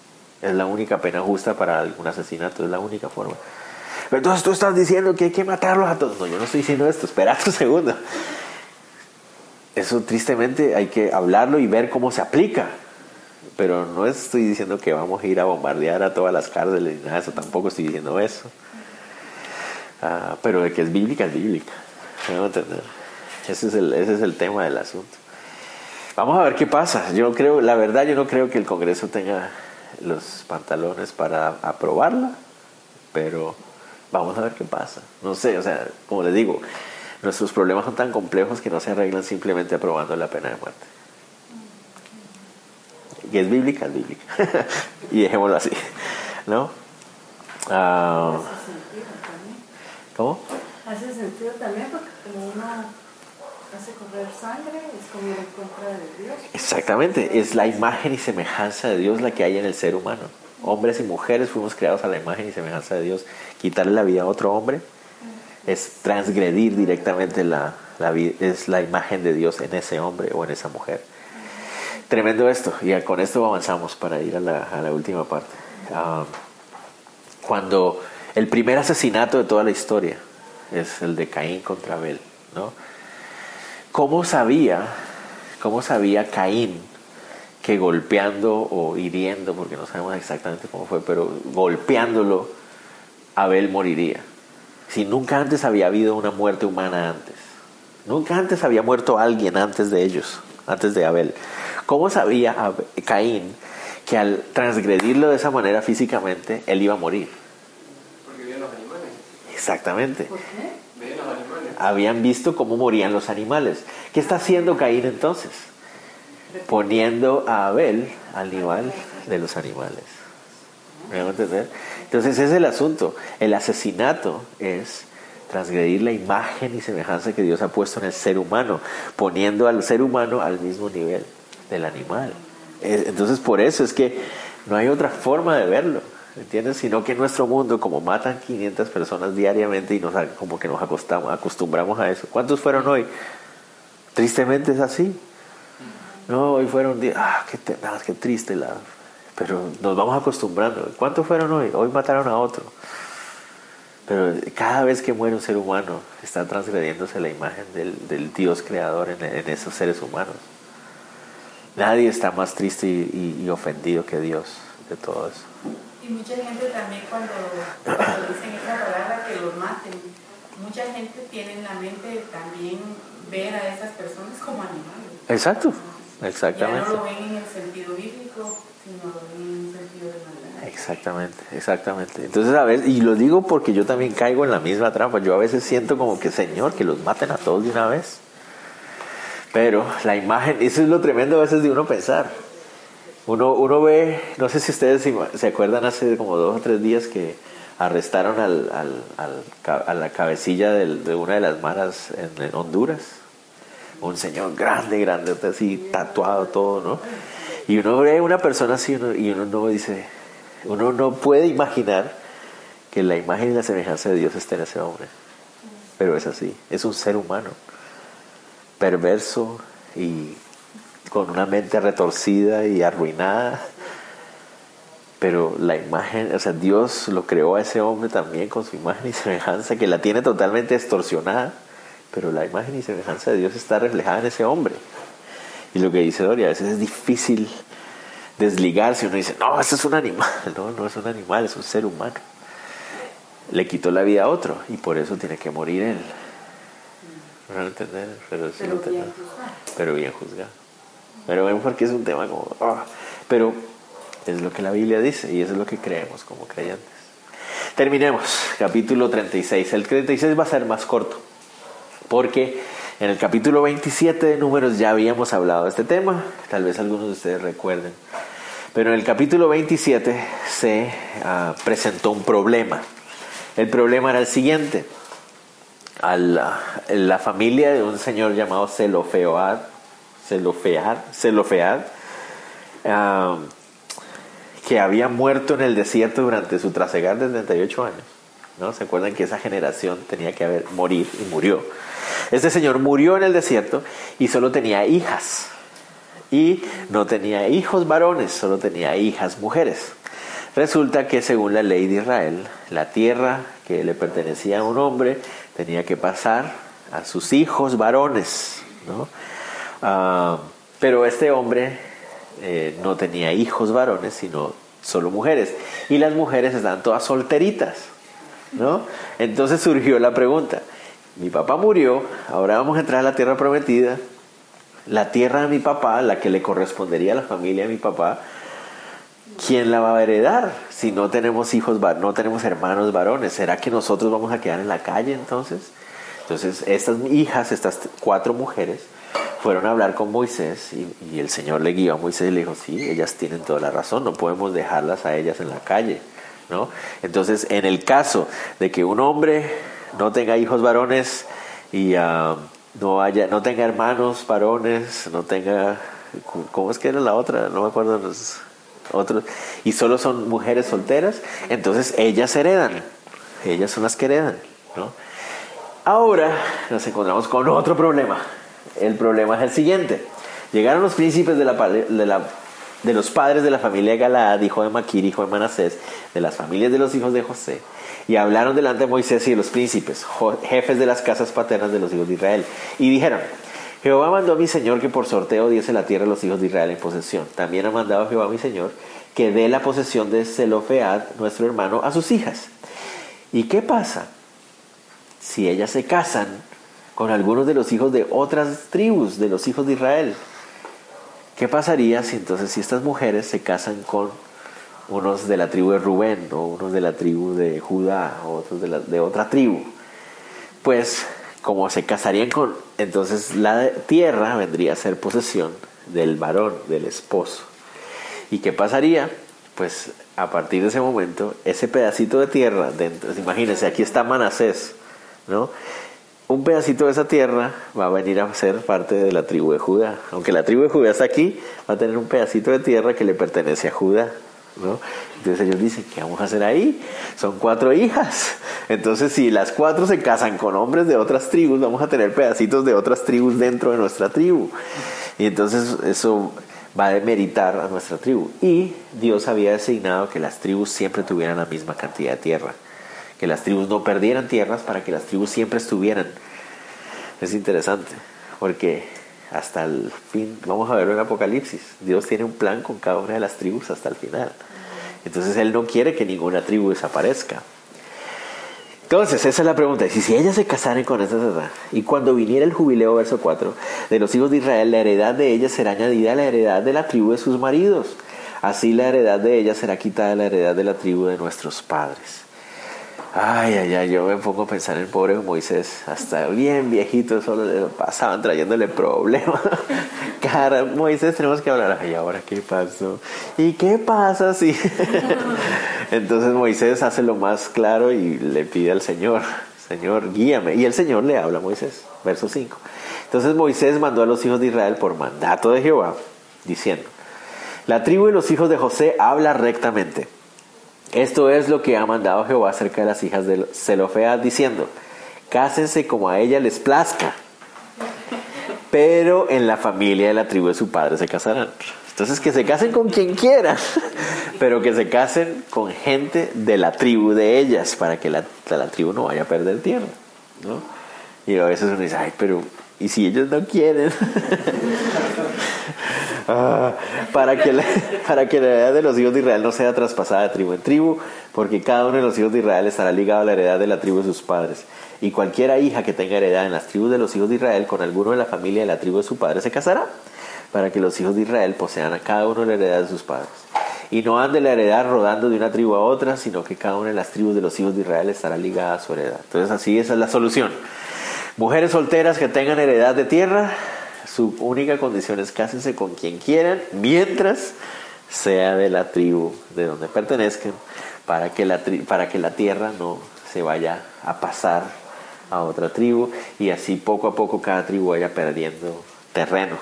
Es la única pena justa para un asesinato, es la única forma. Pero entonces tú estás diciendo que hay que matarlos a todos. No, yo no estoy diciendo esto, espera un segundo. Eso tristemente hay que hablarlo y ver cómo se aplica. Pero no estoy diciendo que vamos a ir a bombardear a todas las cárceles ni nada de eso, tampoco estoy diciendo eso. Ah, pero de que es bíblica, es bíblica. entender? Ese es, el, ese es el tema del asunto. Vamos a ver qué pasa. Yo creo, la verdad, yo no creo que el Congreso tenga los pantalones para aprobarla, pero vamos a ver qué pasa. No sé, o sea, como les digo, nuestros problemas son tan complejos que no se arreglan simplemente aprobando la pena de muerte. Que es bíblica, es bíblica. [LAUGHS] y dejémoslo así, ¿no? Uh, ¿Cómo? Hace sentido también porque como uno hace correr sangre, es como en contra de Dios. Exactamente, es la imagen y semejanza de Dios la que hay en el ser humano. Hombres y mujeres fuimos creados a la imagen y semejanza de Dios. Quitarle la vida a otro hombre es transgredir directamente la, la, es la imagen de Dios en ese hombre o en esa mujer. Tremendo esto, y con esto avanzamos para ir a la, a la última parte. Um, cuando el primer asesinato de toda la historia es el de Caín contra Abel, ¿no? ¿Cómo sabía, cómo sabía Caín que golpeando o hiriendo, porque no sabemos exactamente cómo fue, pero golpeándolo, Abel moriría? Si nunca antes había habido una muerte humana antes. Nunca antes había muerto alguien antes de ellos, antes de Abel. ¿Cómo sabía Caín que al transgredirlo de esa manera físicamente, él iba a morir? Porque vienen los animales. Exactamente. ¿Por qué? Habían visto cómo morían los animales. ¿Qué está haciendo Caín entonces? Poniendo a Abel al nivel de los animales. ¿Me a entender? Entonces ese es el asunto. El asesinato es transgredir la imagen y semejanza que Dios ha puesto en el ser humano, poniendo al ser humano al mismo nivel del animal. Eh, Entonces por eso es que no hay otra forma de verlo, ¿entiendes? Sino que en nuestro mundo, como matan 500 personas diariamente y nos, como que nos acostamos, acostumbramos a eso. ¿Cuántos fueron hoy? Tristemente es así. No, hoy fueron 10. Ah, qué tenaz, qué triste. Pero nos vamos acostumbrando. ¿Cuántos fueron hoy? Hoy mataron a otro. Pero cada vez que muere un ser humano, está transgrediéndose la imagen del, Dios creador en, esos seres humanos. Nadie está más triste y, y, ofendido que Dios de todo eso. Y mucha gente también cuando, cuando dicen esa palabra que los maten, mucha gente tiene en la mente también ver a esas personas como animales. Exacto, exactamente. Ya no lo ven en el sentido bíblico, sino lo ven en un sentido de maldad. Exactamente, exactamente. Entonces, a veces, y lo digo porque yo también caigo en la misma trampa. Yo a veces siento como que, Señor, que los maten a todos de una vez. Pero la imagen, eso es lo tremendo a veces de uno pensar. Uno, uno ve, no sé si ustedes se acuerdan hace como dos o tres días que arrestaron al, al, al, a la cabecilla de una de las maras en, Honduras. Un señor grande, grande, así tatuado todo, ¿no? Y uno ve una persona así y uno no dice, uno no puede imaginar que la imagen y la semejanza de Dios esté en ese hombre. Pero es así, es un ser humano, perverso y con una mente retorcida y arruinada. Pero la imagen, o sea, Dios lo creó a ese hombre también con su imagen y semejanza, que la tiene totalmente distorsionada, pero la imagen y semejanza de Dios está reflejada en ese hombre. Y lo que dice Doria, a veces es difícil desligarse. Uno dice, no, eso es un animal. [LAUGHS] No, no es un animal, es un ser humano. Le quitó la vida a otro y por eso tiene que morir él. No lo entender, pero, sí Pero lo bien. Pero bien juzgado. Pero ven porque es un tema como... ah, pero es lo que la Biblia dice y eso es lo que creemos como creyentes. Terminemos, capítulo 36. El 36 va a ser más corto porque en el capítulo 27 de números ya habíamos hablado de este tema, tal vez algunos de ustedes recuerden. Pero en el capítulo 27 se ah, presentó un problema. El problema era el siguiente. A la, la familia de un señor llamado Zelofead, Zelofead, Zelofead ah, que había muerto en el desierto durante su trasegar de 38 años. ¿no? ¿Se acuerdan que esa generación tenía que haber morir y murió? Este señor murió en el desierto y solo tenía hijas. Y no tenía hijos varones, solo tenía hijas mujeres. Resulta que según la ley de Israel, la tierra que le pertenecía a un hombre tenía que pasar a sus hijos varones. ¿no? Ah, pero este hombre eh, no tenía hijos varones, sino solo mujeres. Y las mujeres estaban todas solteritas. ¿no? Entonces surgió la pregunta, mi papá murió, ahora vamos a entrar a la tierra prometida, la tierra de mi papá, la que le correspondería a la familia de mi papá, ¿quién la va a heredar si no tenemos hijos, no tenemos hermanos varones? ¿Será que nosotros vamos a quedar en la calle entonces? Entonces estas hijas, estas cuatro mujeres, fueron a hablar con Moisés y, el Señor le guió a Moisés y le dijo, sí, ellas tienen toda la razón, no podemos dejarlas a ellas en la calle. ¿no? Entonces, en el caso de que un hombre no tenga hijos varones y ah, no haya, no tenga hermanos varones, no tenga, ¿cómo es que era la otra? No me acuerdo los otros, y solo son mujeres solteras, entonces ellas heredan, ellas son las que heredan, ¿no? Ahora nos encontramos con otro problema. El problema es el siguiente. Llegaron los príncipes de los padres de la familia de Galaad, hijo de Maquir, hijo de Manasés, de las familias de los hijos de José, y hablaron delante de Moisés y de los príncipes, jefes de las casas paternas de los hijos de Israel, y dijeron, Jehová mandó a mi Señor que por sorteo diese la tierra a los hijos de Israel en posesión. También ha mandado Jehová a mi Señor que dé la posesión de Zelofead, nuestro hermano, a sus hijas. ¿Y qué pasa si ellas se casan con algunos de los hijos de otras tribus, de los hijos de Israel? ¿Qué pasaría si entonces si estas mujeres se casan con unos de la tribu de Rubén o unos de la tribu de Judá o otros de, la- de otra tribu? Pues como se casarían con, entonces la tierra vendría a ser posesión del varón, del esposo. ¿Y qué pasaría? Pues a partir de ese momento, ese pedacito de tierra, dentro, imagínense, aquí está Manasés, ¿no? Un pedacito de esa tierra va a venir a ser parte de la tribu de Judá. Aunque la tribu de Judá está aquí, va a tener un pedacito de tierra que le pertenece a Judá. ¿no? Entonces ellos dicen, ¿qué vamos a hacer ahí? Son cuatro hijas. Entonces si las cuatro se casan con hombres de otras tribus, vamos a tener pedacitos de otras tribus dentro de nuestra tribu. Y entonces eso va a demeritar a nuestra tribu. Y Dios había designado que las tribus siempre tuvieran la misma cantidad de tierra. Que las tribus no perdieran tierras para que las tribus siempre estuvieran. Es interesante, porque hasta el fin, vamos a verlo en Apocalipsis, Dios tiene un plan con cada una de las tribus hasta el final. Entonces Él no quiere que ninguna tribu desaparezca. Entonces, esa es la pregunta. Si, si ellas se casaran con edad, y cuando viniera el jubileo, verso 4, de los hijos de Israel, la heredad de ellas será añadida a la heredad de la tribu de sus maridos. Así la heredad de ellas será quitada de la heredad de la tribu de nuestros padres. Ay, ay, ay, yo me pongo a pensar en el pobre Moisés, hasta bien viejito, solo le pasaban trayéndole problemas. [LAUGHS] Cara, Moisés, tenemos que hablar. Ay, ahora qué pasó. ¿Y qué pasa si? [LAUGHS] Entonces Moisés hace lo más claro y le pide al Señor, Señor, guíame. Y el Señor le habla a Moisés, verso 5. Entonces Moisés mandó a los hijos de Israel por mandato de Jehová, diciendo, la tribu de los hijos de José habla rectamente. Esto es lo que ha mandado Jehová acerca de las hijas de Zelofead, diciendo, cásense como a ella les plazca, pero en la familia de la tribu de su padre se casarán. Entonces que se casen con quien quieran, [LAUGHS] pero que se casen con gente de la tribu de ellas, para que la, la tribu no vaya a perder tierra. ¿no? Y a veces uno dice, ay, pero ¿y si ellos no quieren? [LAUGHS] Ah, para, que la, heredad de los hijos de Israel no sea traspasada de tribu en tribu, porque cada uno de los hijos de Israel estará ligado a la heredad de la tribu de sus padres. Y cualquiera hija que tenga heredad en las tribus de los hijos de Israel con alguno de la familia de la tribu de su padre se casará, para que los hijos de Israel posean a cada uno la heredad de sus padres. Y no ande la heredad rodando de una tribu a otra, sino que cada una de las tribus de los hijos de Israel estará ligada a su heredad. Entonces así esa es la solución. Mujeres solteras que tengan heredad de tierra, su única condición es cásense con quien quieran, mientras sea de la tribu de donde pertenezcan, para que la, tri- para que la tierra no se vaya a pasar a otra tribu y así poco a poco cada tribu vaya perdiendo terrenos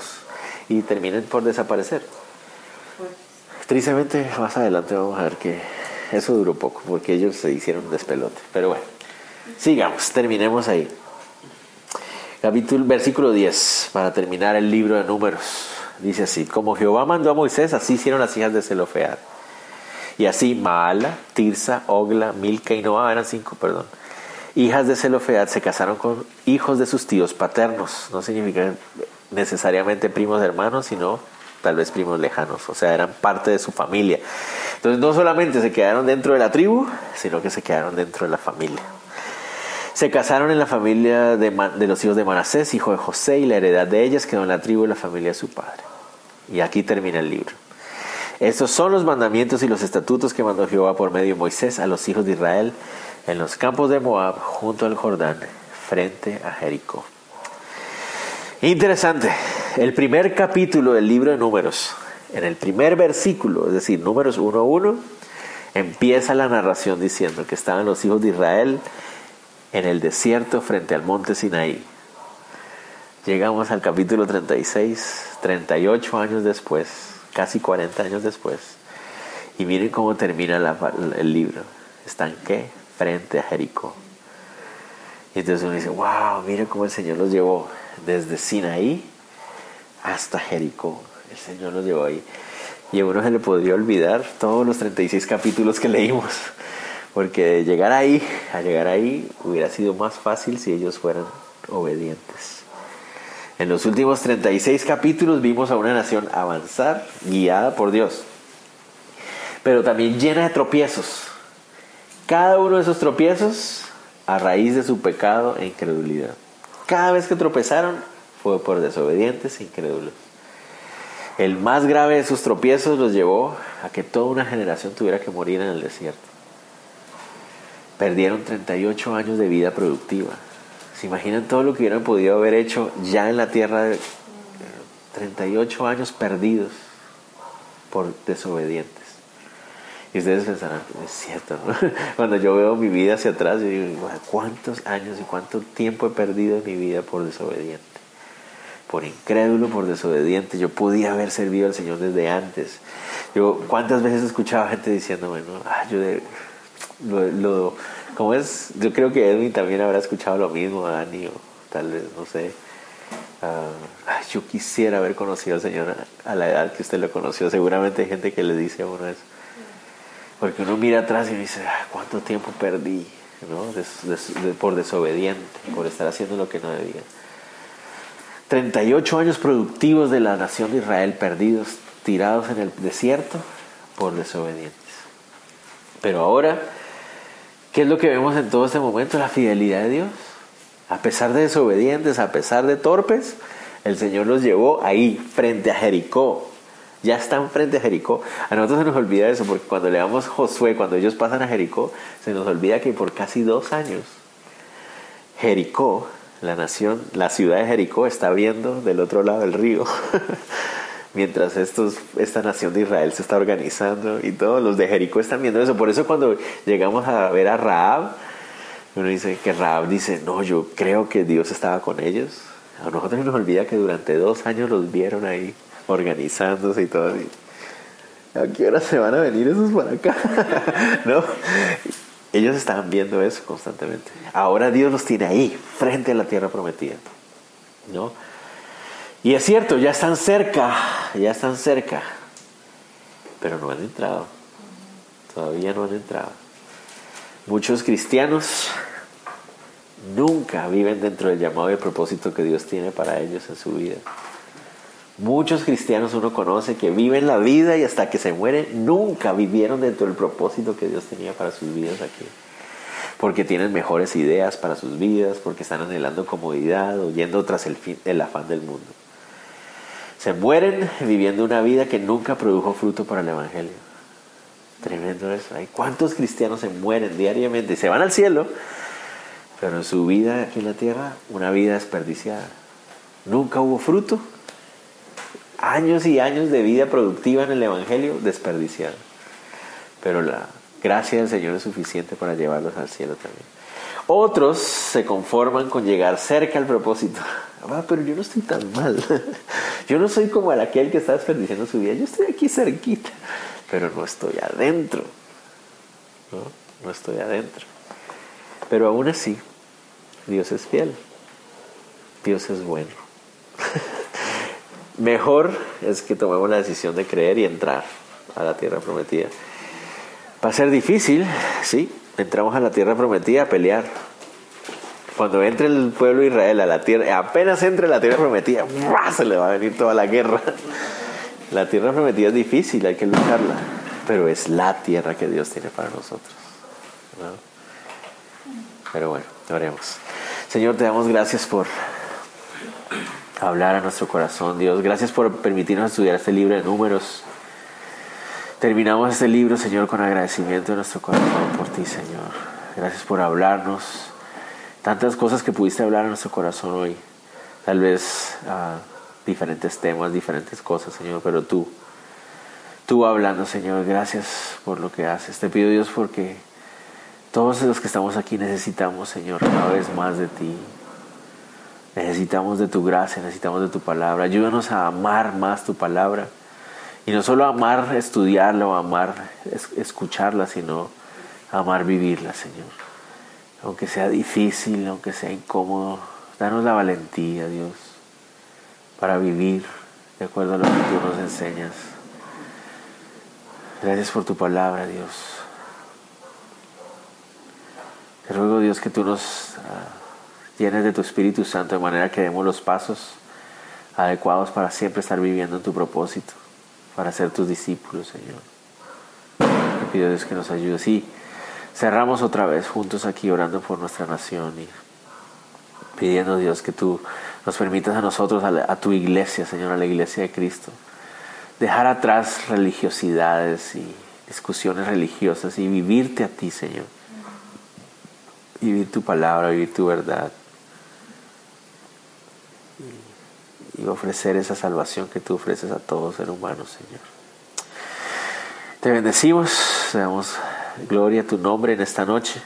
y terminen por desaparecer. Tristemente, más adelante vamos a ver que eso duró poco, porque ellos se hicieron un despelote. Pero bueno, sigamos, terminemos ahí. Capítulo, versículo 10, para terminar el libro de números. Dice así, como Jehová mandó a Moisés, así hicieron las hijas de Zelofead. Y así Maala, Tirsa, Ogla, Milca y Noa, eran cinco, perdón. Hijas de Zelofead se casaron con hijos de sus tíos paternos. No significa necesariamente primos hermanos, sino tal vez primos lejanos. O sea, eran parte de su familia. Entonces no solamente se quedaron dentro de la tribu, sino que se quedaron dentro de la familia. Se casaron en la familia de, los hijos de Manasés, hijo de José, y la heredad de ellas quedó en la tribu y la familia de su padre. Y aquí termina el libro. Estos son los mandamientos y los estatutos que mandó Jehová por medio de Moisés a los hijos de Israel en los campos de Moab, junto al Jordán, frente a Jericó. Interesante. El primer capítulo del libro de Números, en el primer versículo, es decir, Números 1.1, empieza la narración diciendo que estaban los hijos de Israel en el desierto frente al monte Sinaí. Llegamos al capítulo 36, 38 años después, casi 40 años después, y miren cómo termina el libro. ¿Están qué? Frente a Jericó. Y entonces uno dice, wow, mira cómo el Señor los llevó desde Sinaí hasta Jericó. El Señor los llevó ahí. Y a uno se le podría olvidar todos los 36 capítulos que leímos. Porque llegar ahí, a llegar ahí, hubiera sido más fácil si ellos fueran obedientes. En los últimos 36 capítulos vimos a una nación avanzar guiada por Dios, pero también llena de tropiezos. Cada uno de esos tropiezos a raíz de su pecado e incredulidad. Cada vez que tropezaron fue por desobedientes e incrédulos. El más grave de sus tropiezos los llevó a que toda una generación tuviera que morir en el desierto. Perdieron 38 años de vida productiva. ¿Se imaginan todo lo que hubieran podido haber hecho ya en la tierra? De 38 años perdidos por desobedientes. Y ustedes pensarán, es cierto, ¿no? [LAUGHS] Cuando yo veo mi vida hacia atrás, yo digo, ¿cuántos años y cuánto tiempo he perdido en mi vida por desobediente? Por incrédulo, por desobediente. Yo podía haber servido al Señor desde antes. Yo, ¿cuántas veces escuchaba gente diciendo, bueno, ah, yo lo, como es, yo creo que Edwin también habrá escuchado lo mismo, Dani, o tal vez, no sé. Ah, yo quisiera haber conocido al Señor a la edad que usted lo conoció. Seguramente hay gente que le dice a uno eso. Porque uno mira atrás y dice, ah, ¿cuánto tiempo perdí? ¿no? por desobediente, por estar haciendo lo que no debía. 38 años productivos de la nación de Israel perdidos, tirados en el desierto por desobedientes. Pero ahora, ¿qué es lo que vemos en todo este momento? La fidelidad de Dios. A pesar de desobedientes, a pesar de torpes, el Señor los llevó ahí, frente a Jericó, ya están frente a Jericó. A nosotros se nos olvida eso, porque cuando leamos Josué, cuando ellos pasan a Jericó, se nos olvida que por casi dos años Jericó, la nación, la ciudad de Jericó está viendo del otro lado del río. [LAUGHS] Mientras esta nación de Israel se está organizando y todos los de Jericó están viendo eso. Por eso cuando llegamos a ver a Raab, uno dice que Raab dice, no, yo creo que Dios estaba con ellos. A nosotros nos olvida que durante dos años los vieron ahí organizándose y todo así. ¿A qué hora se van a venir esos para acá? [LAUGHS] ¿No? Ellos estaban viendo eso constantemente. Ahora Dios los tiene ahí, frente a la tierra prometida. ¿No? Y es cierto, ya están cerca, ya están cerca, pero no han entrado. Todavía no han entrado. Muchos cristianos nunca viven dentro del llamado y el propósito que Dios tiene para ellos en su vida. Muchos cristianos uno conoce que viven la vida y hasta que se mueren nunca vivieron dentro del propósito que Dios tenía para sus vidas aquí. Porque tienen mejores ideas para sus vidas, porque están anhelando comodidad o yendo tras el, fin, el afán del mundo. Se mueren viviendo una vida que nunca produjo fruto para el Evangelio. Tremendo eso. ¿Hay cuántos cristianos se mueren diariamente? Se van al cielo, pero en su vida aquí en la tierra, una vida desperdiciada. Nunca hubo fruto años y años de vida productiva en el Evangelio desperdiciados. Pero la gracia del Señor es suficiente para llevarlos al cielo también. Otros se conforman con llegar cerca al propósito. [LAUGHS] Ah, pero yo no estoy tan mal. [LAUGHS] Yo no soy como aquel que está desperdiciando su vida. Yo estoy aquí cerquita, pero no estoy adentro. No, no estoy adentro. Pero aún así, Dios es fiel. Dios es bueno. [LAUGHS] mejor es que tomemos la decisión de creer y entrar a la tierra prometida. Va a ser difícil, sí, entramos a la tierra prometida a pelear. Cuando entre el pueblo de Israel a la tierra, apenas entre la tierra prometida, se le va a venir toda la guerra. La tierra prometida es difícil, hay que lucharla, pero es la tierra que Dios tiene para nosotros. Pero bueno, oremos. Señor, te damos gracias por hablar a nuestro corazón, Dios. Gracias por permitirnos estudiar este libro de números. Terminamos este libro, Señor, con agradecimiento de nuestro corazón por ti, Señor. Gracias por hablarnos. Tantas cosas que pudiste hablar a nuestro corazón hoy. Tal vez uh, diferentes temas, diferentes cosas, Señor, pero tú, tú hablando, Señor, gracias por lo que haces. Te pido, Dios, porque todos los que estamos aquí necesitamos, Señor, cada vez más de ti. Necesitamos de tu gracia, necesitamos de tu palabra. Ayúdanos a amar más tu palabra. Y no solo amar estudiarla o amar escucharla, sino amar vivirla, Señor. Aunque sea difícil, aunque sea incómodo, danos la valentía, Dios, para vivir de acuerdo a lo que tú nos enseñas. Gracias por tu palabra, Dios. Te ruego, Dios, que tú nos ah, llenes de tu Espíritu Santo de manera que demos los pasos adecuados para siempre estar viviendo en tu propósito, para ser tus discípulos, Señor. Te pido, Dios, que nos ayudes. Y cerramos otra vez juntos aquí orando por nuestra nación y pidiendo, Dios, que tú nos permitas a nosotros, a, tu iglesia, Señor, a la iglesia de Cristo, dejar atrás religiosidades y discusiones religiosas y vivirte a ti, Señor. Vivir tu palabra, vivir tu verdad. Y, ofrecer esa salvación que tú ofreces a todo ser humano, Señor. Te bendecimos, te damos gloria a tu nombre en esta noche.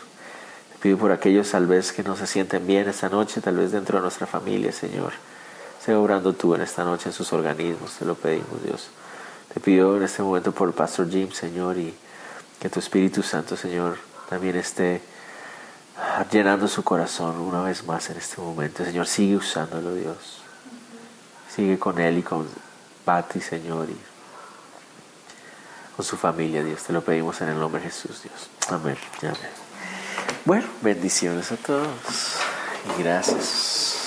Te pido por aquellos tal vez que no se sienten bien esta noche, tal vez dentro de nuestra familia, Señor. Sea obrando tú en esta noche en sus organismos, te lo pedimos, Dios. Te pido en este momento por el Pastor Jim, Señor, y que tu Espíritu Santo, Señor, también esté llenando su corazón una vez más en este momento. Señor, sigue usándolo, Dios. Sigue con él y con Pati, Señor, y con su familia, Dios. Te lo pedimos en el nombre de Jesús, Dios. Amén. Amén. Bueno, bendiciones a todos y gracias.